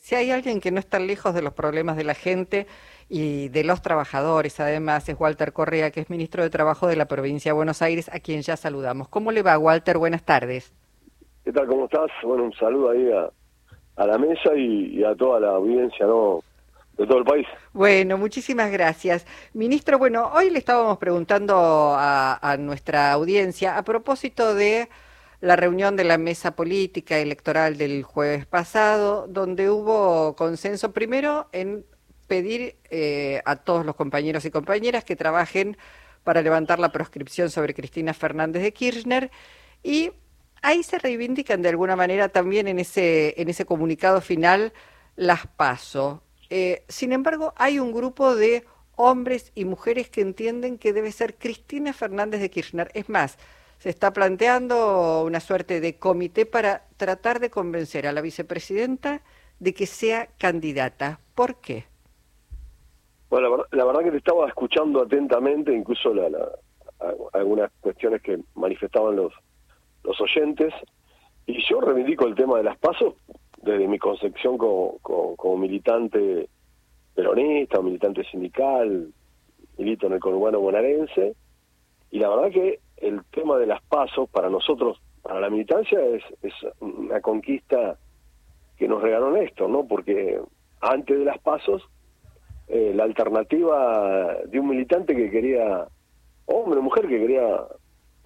Si hay alguien que no está lejos de los problemas de la gente y de los trabajadores, además, es Walter Correa, que es ministro de Trabajo de la provincia de Buenos Aires, a quien ya saludamos. ¿Cómo le va, Walter? Buenas tardes. ¿Qué tal? ¿Cómo estás? Bueno, un saludo ahí a, la mesa y, a toda la audiencia, ¿no? de todo el país. Bueno, muchísimas gracias. Ministro, bueno, hoy le estábamos preguntando a nuestra audiencia a propósito de la reunión de la mesa política electoral del jueves pasado, donde hubo consenso primero en pedir eh, a todos los compañeros y compañeras que trabajen para levantar la proscripción sobre Cristina Fernández de Kirchner y ahí se reivindican de alguna manera también en ese, en ese comunicado final las paso. Eh, sin embargo, hay un grupo de hombres y mujeres que entienden que debe ser Cristina Fernández de Kirchner. Es más, se está planteando una suerte de comité para tratar de convencer a la vicepresidenta de que sea candidata. ¿Por qué? Bueno, la verdad, que te estaba escuchando atentamente, incluso algunas cuestiones que manifestaban los, los oyentes, y yo reivindico el tema de las pasos desde mi concepción como, como, militante peronista, militante sindical, milito en el conurbano bonaerense, y la verdad que el tema de las pasos para nosotros, para la militancia, es, es una conquista que nos regaló Néstor, ¿no? Porque antes de las pasos, eh, la alternativa de un militante que quería, hombre o mujer que quería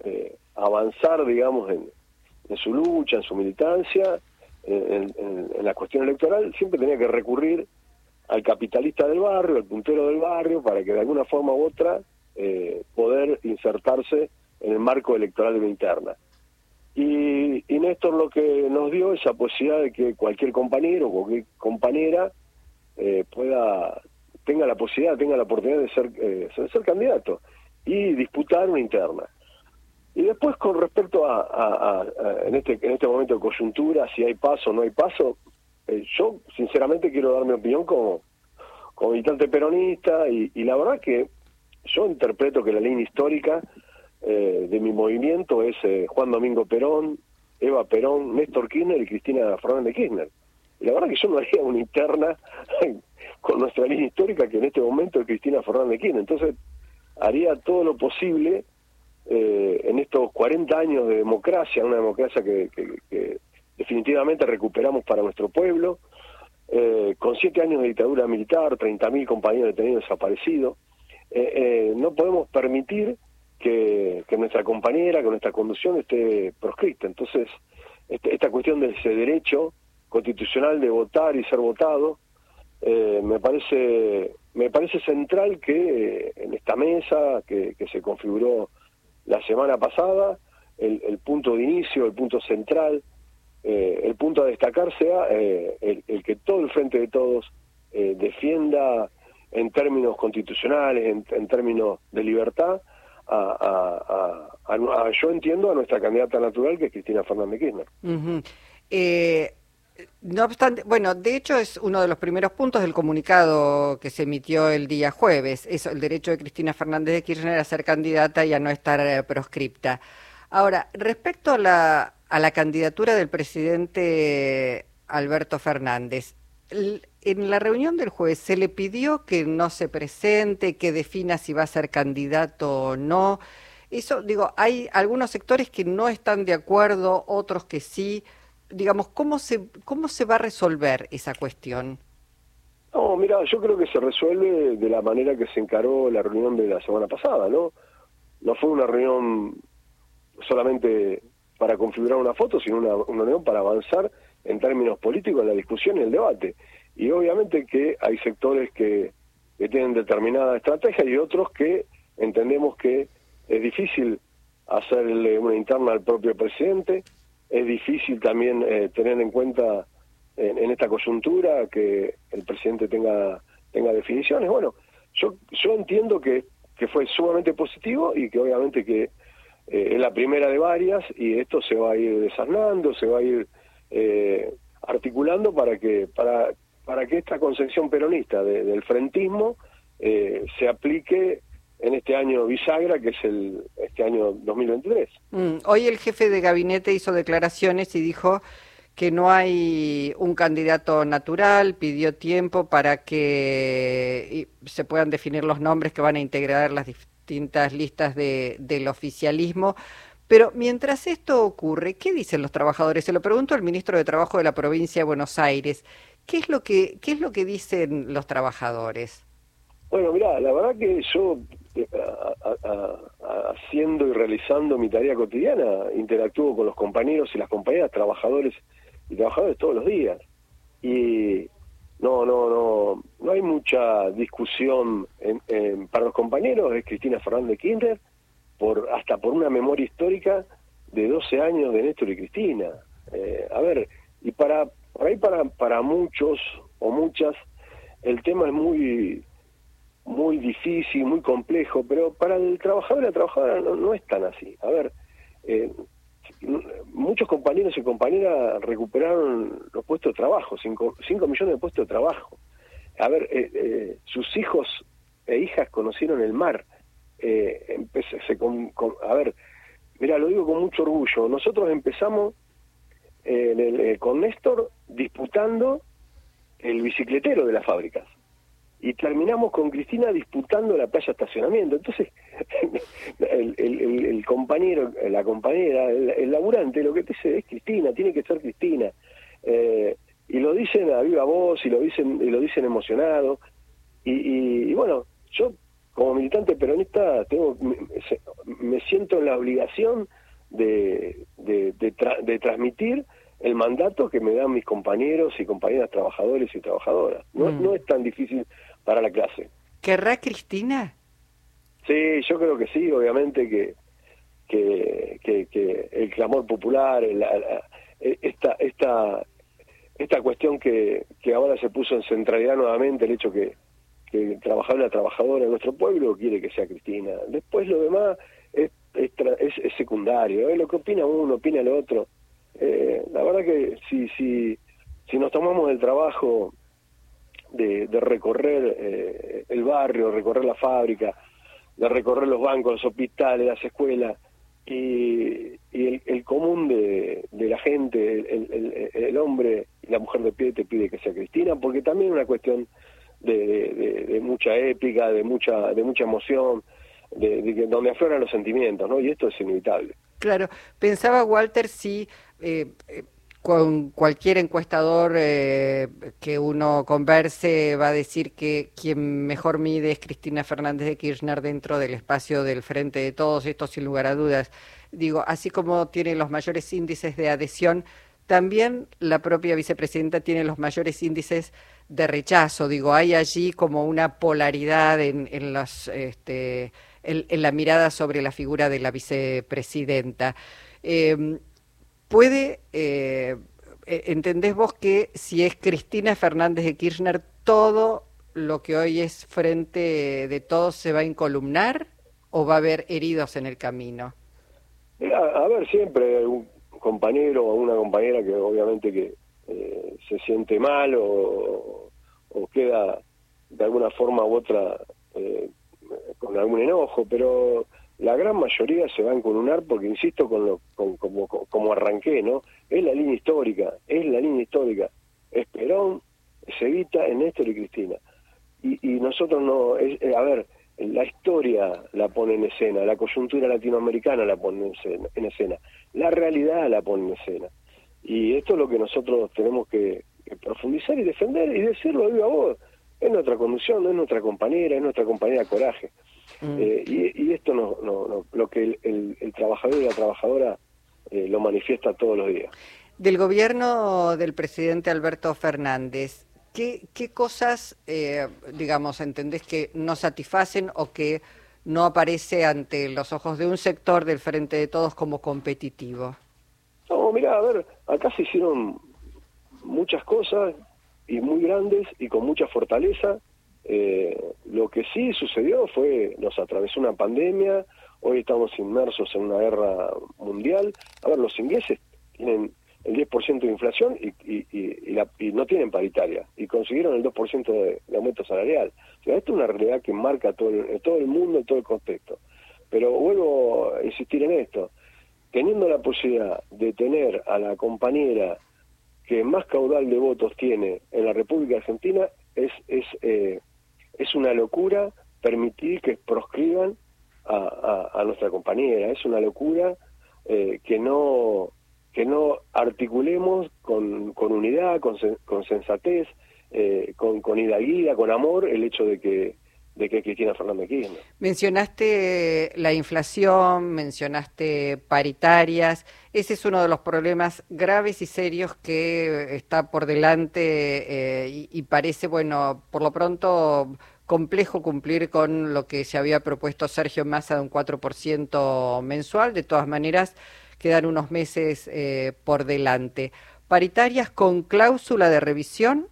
eh, avanzar, digamos, en, su lucha, en su militancia, en, en, la cuestión electoral, siempre tenía que recurrir al capitalista del barrio, al puntero del barrio, para que de alguna forma u otra eh, poder insertarse en el marco electoral de la interna. Y, y, Néstor lo que nos dio esa posibilidad de que cualquier compañero o cualquier compañera eh, pueda tenga la posibilidad, tenga la oportunidad de ser, eh, ser candidato y disputar una interna. Y después con respecto a, en este en este momento de coyuntura, si hay paso o no hay paso, eh, yo sinceramente quiero dar mi opinión como, como militante peronista y, y la verdad que yo interpreto que la línea histórica eh, de mi movimiento es eh, Juan Domingo Perón, Eva Perón, Néstor Kirchner y Cristina Fernández Kirchner. Y la verdad que yo no haría una interna con nuestra línea histórica que en este momento es Cristina Fernández Kirchner. Entonces haría todo lo posible eh, en estos 40 años de democracia, una democracia que, definitivamente recuperamos para nuestro pueblo, con siete años de dictadura militar, 30.000 compañeros detenidos desaparecidos, no podemos permitir que, nuestra compañera, que nuestra conducción esté proscrita. Entonces, este, esta cuestión de ese derecho constitucional de votar y ser votado, eh, me parece me parece central que eh, en esta mesa que, se configuró la semana pasada, el, punto de inicio, el punto central, eh, el punto a destacar sea el, que todo el frente de todos defienda en términos constitucionales, en términos de libertad, a, yo entiendo, a nuestra candidata natural, que es Cristina Fernández Kirchner. Eh, no obstante, bueno, de hecho es uno de los primeros puntos del comunicado que se emitió el día jueves, eso, el derecho de Cristina Fernández de Kirchner a ser candidata y a no estar eh, proscripta. Ahora, respecto a la, a la candidatura del presidente Alberto Fernández, en la reunión del jueves se le pidió que no se presente, que defina si va a ser candidato o no. Eso, digo, hay algunos sectores que no están de acuerdo, otros que sí. Digamos, ¿cómo se, cómo se va a resolver esa cuestión? No, mira, yo creo que se resuelve de la manera que se encaró la reunión de la semana pasada, ¿no? No fue una reunión solamente para configurar una foto, sino una, reunión para avanzar en términos políticos en la discusión y el debate. Y obviamente que hay sectores que, tienen determinada estrategia y otros que entendemos que es difícil hacerle una interna al propio presidente, es difícil también eh, tener en cuenta en, esta coyuntura que el presidente tenga tenga definiciones. Bueno, yo yo entiendo que, que fue sumamente positivo y que obviamente que eh, es la primera de varias y esto se va a ir desarnando, se va a ir eh, articulando para que para para que esta concepción peronista del frentismo eh, se aplique en este año bisagra, que es el este año 2023. Mm, hoy el jefe de gabinete hizo declaraciones y dijo que no hay un candidato natural, pidió tiempo para que se puedan definir los nombres que van a integrar las distintas listas de, del oficialismo. Pero mientras esto ocurre, ¿qué dicen los trabajadores? Se lo pregunto al ministro de Trabajo de la provincia de Buenos Aires. ¿Qué es lo que, qué es lo que dicen los trabajadores? Bueno, mira, la verdad que yo eh, haciendo y realizando mi tarea cotidiana interactúo con los compañeros y las compañeras, trabajadores y trabajadores todos los días. Y no, no, no, no hay mucha discusión en, para los compañeros, es Cristina Fernández Kirchner, por, hasta por una memoria histórica de 12 años de Néstor y Cristina. Eh, a ver, y para, por ahí para, para muchos o muchas, el tema es muy muy difícil, muy complejo, pero para el trabajador y la trabajadora no, es tan así. A ver, eh, muchos compañeros y compañeras recuperaron los puestos de trabajo, 5 millones de puestos de trabajo. A ver, eh, eh, sus hijos e hijas conocieron el mar. Eh, se con, a ver, mira, lo digo con mucho orgullo. Nosotros empezamos con Néstor disputando el bicicletero de las fábricas y terminamos con Cristina disputando la playa estacionamiento. Entonces, el, el, compañero, la compañera, el, laburante, lo que te dice es Cristina, tiene que ser Cristina. Eh, y lo dicen a viva voz y lo dicen y lo dicen emocionado. Y, bueno, yo como militante peronista tengo me, siento en la obligación de, de, de transmitir el mandato que me dan mis compañeros y compañeras trabajadores y trabajadoras. No, mm. no es tan difícil para la clase. ¿Querrá Cristina? Sí, yo creo que sí, obviamente que, que, que, el clamor popular, esta, esta, esta cuestión que, que ahora se puso en centralidad nuevamente, el hecho que, que el trabajador la trabajadora en nuestro pueblo quiere que sea Cristina. Después lo demás es, es, secundario, es lo que opina uno, opina el otro. Eh, la verdad que si, si, si nos tomamos el trabajo de, recorrer eh, el barrio, recorrer la fábrica, de recorrer los bancos, los hospitales, las escuelas, y, el, común de, la gente, el, hombre y la mujer de pie te pide que sea Cristina, porque también es una cuestión de, mucha épica, de mucha, de mucha emoción, de, donde afloran los sentimientos, ¿no? Y esto es inevitable. Claro, pensaba Walter si eh, eh, con cualquier encuestador eh, que uno converse va a decir que quien mejor mide es Cristina Fernández de Kirchner dentro del espacio del frente de todos, esto sin lugar a dudas. Digo, así como tiene los mayores índices de adhesión, también la propia vicepresidenta tiene los mayores índices de rechazo. Digo, hay allí como una polaridad en, en, los, este, en, la mirada sobre la figura de la vicepresidenta. Eh, puede, eh, e, ¿entendés vos que si es Cristina Fernández de Kirchner, todo lo que hoy es frente de todos se va a incolumnar o va a haber heridos en el camino? a ver, siempre un compañero o una compañera que obviamente que eh, se siente mal o, queda de alguna forma u otra eh, con algún enojo, pero la gran mayoría se va a encolunar porque, insisto, con lo, con, como, como arranqué, ¿no? Es la línea histórica, es la línea histórica. Es Perón, Evita, Néstor y Cristina. Y, y nosotros no, es, eh, a ver, la historia la pone en escena, la coyuntura latinoamericana la pone en escena, la realidad la pone en escena. Y esto es lo que nosotros tenemos que, profundizar y defender y decirlo a voz. Es nuestra conducción, no es nuestra compañera, es nuestra compañera coraje. Mm. Eh, y, esto no, no, lo que el, trabajador y la trabajadora eh, lo manifiesta todos los días. Del gobierno del presidente Alberto Fernández, ¿qué, qué cosas, eh, digamos, entendés que no satisfacen o que no aparece ante los ojos de un sector del Frente de Todos como competitivo? No, mira, a ver, acá se hicieron muchas cosas y muy grandes y con mucha fortaleza eh, lo que sí sucedió fue, nos atravesó una pandemia, hoy estamos inmersos en una guerra mundial. A ver, los ingleses tienen el 10% de inflación y, y, y, la, y, no tienen paritaria, y consiguieron el 2% de, de, aumento salarial. O sea, esto es una realidad que marca todo el, todo el mundo, todo el contexto. Pero vuelvo a insistir en esto, teniendo la posibilidad de tener a la compañera que más caudal de votos tiene en la República Argentina, es, es, eh, es una locura permitir que proscriban a, a, nuestra compañera. Es una locura eh, que no que no articulemos con, con unidad, con, con sensatez, eh, con, con hidalguía, con amor, el hecho de que de que Cristina Fernández Kirchner. Mencionaste la inflación, mencionaste paritarias. Ese es uno de los problemas graves y serios que está por delante eh, y, y, parece, bueno, por lo pronto complejo cumplir con lo que se había propuesto Sergio Massa de un 4% mensual. De todas maneras, quedan unos meses eh, por delante. ¿Paritarias con cláusula de revisión?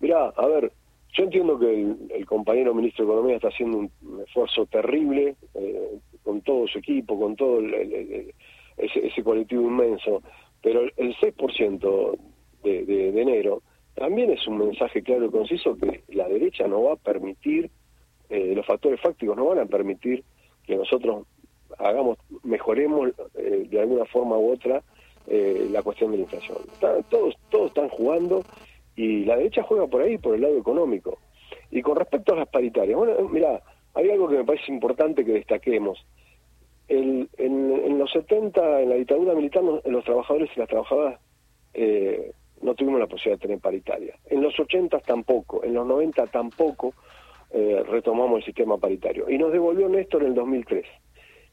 Mirá, a ver, yo entiendo que el, compañero ministro de Economía está haciendo un, esfuerzo terrible eh, con todo su equipo, con todo ese, ese, colectivo inmenso, pero el, 6% de, de, enero también es un mensaje claro y conciso que la derecha no va a permitir, eh, los factores fácticos no van a permitir que nosotros hagamos, mejoremos eh, de alguna forma u otra eh, la cuestión de la inflación. todos, todos están jugando y la derecha juega por ahí, por el lado económico. Y con respecto a las paritarias, bueno, mira, hay algo que me parece importante que destaquemos. En, los 70, en la dictadura militar, los, trabajadores y las trabajadoras eh, no tuvimos la posibilidad de tener paritaria. En los 80 tampoco, en los 90 tampoco eh, retomamos el sistema paritario. Y nos devolvió Néstor en el 2003.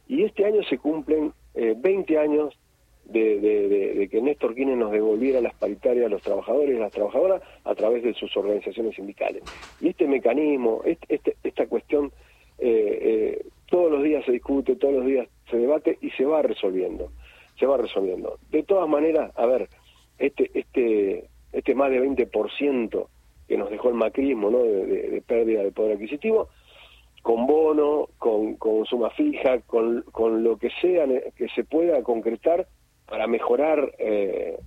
Y este año se cumplen eh, 20 años de, que Néstor Kirchner nos devolviera las paritarias a los trabajadores y las trabajadoras a través de sus organizaciones sindicales. Y este mecanismo, este, esta cuestión, eh, eh, todos los días se discute, todos los días se debate y se va resolviendo, se va resolviendo. De todas maneras, a ver, este, este, este más de 20% que nos dejó el macrismo, ¿no? de pérdida de poder adquisitivo, con bono, con, con suma fija, con, con, lo que sea que se pueda concretar para mejorar eh,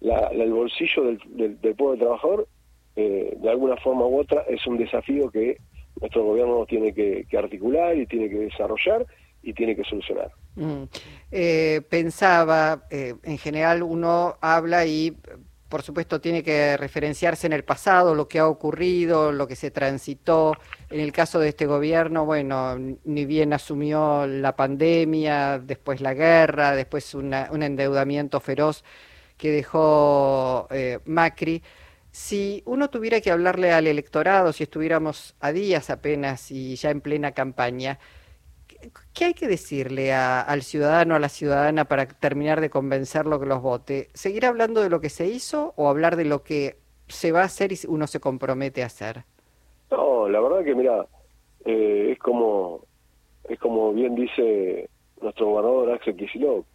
el bolsillo del, del, pueblo trabajador, eh, de alguna forma u otra, es un desafío que nuestro gobierno tiene que, articular y tiene que desarrollar y tiene que solucionar. Mm. Eh, pensaba, en general uno habla y por supuesto, tiene que referenciarse en el pasado, lo que ha ocurrido, lo que se transitó. En el caso de este gobierno, bueno, ni bien asumió la pandemia, después la guerra, después un endeudamiento feroz que dejó eh, Macri. Si uno tuviera que hablarle al electorado, si estuviéramos a días apenas y ya en plena campaña, ¿Qué hay que decirle al ciudadano, a la ciudadana para terminar de convencerlo que los vote? ¿Seguir hablando de lo que se hizo o hablar de lo que se va a hacer y uno se compromete a hacer? No, la verdad que mira, eh, es como es como bien dice nuestro gobernador Axel Kicillof.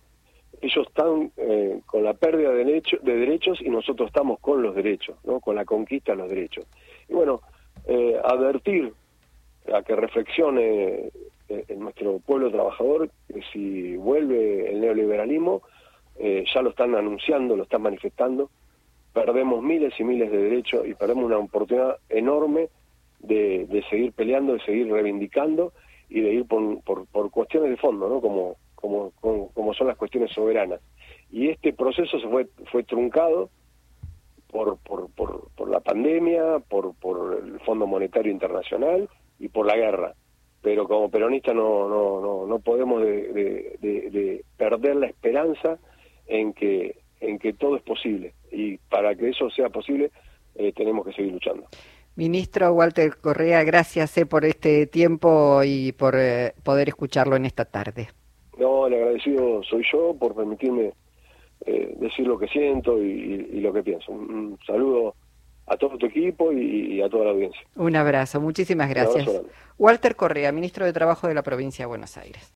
Ellos están eh, con la pérdida de, de derechos y nosotros estamos con los derechos, ¿no? con la conquista de los derechos. Y bueno, eh, advertir a que reflexione eh, en nuestro pueblo trabajador que si vuelve el neoliberalismo, eh, ya lo están anunciando, lo están manifestando, perdemos miles y miles de derechos y perdemos una oportunidad enorme de, de seguir peleando, de seguir reivindicando y de ir por, por, por cuestiones de fondo, ¿no? Como, como, como, como, son las cuestiones soberanas. Y este proceso se fue, fue truncado por, por, por, por la pandemia, por, por el Fondo Monetario Internacional y por la guerra pero como peronistas no, no, no, no podemos de, de, perder la esperanza en que, en que todo es posible. Y para que eso sea posible, eh, tenemos que seguir luchando. Ministro Walter Correa, gracias eh, por este tiempo y por eh, poder escucharlo en esta tarde. No, el agradecido soy yo por permitirme decir lo que siento y, lo que pienso. un saludo a todo tu equipo y, a toda la audiencia. Un abrazo, muchísimas gracias. Walter Correa, ministro de Trabajo de la provincia de Buenos Aires.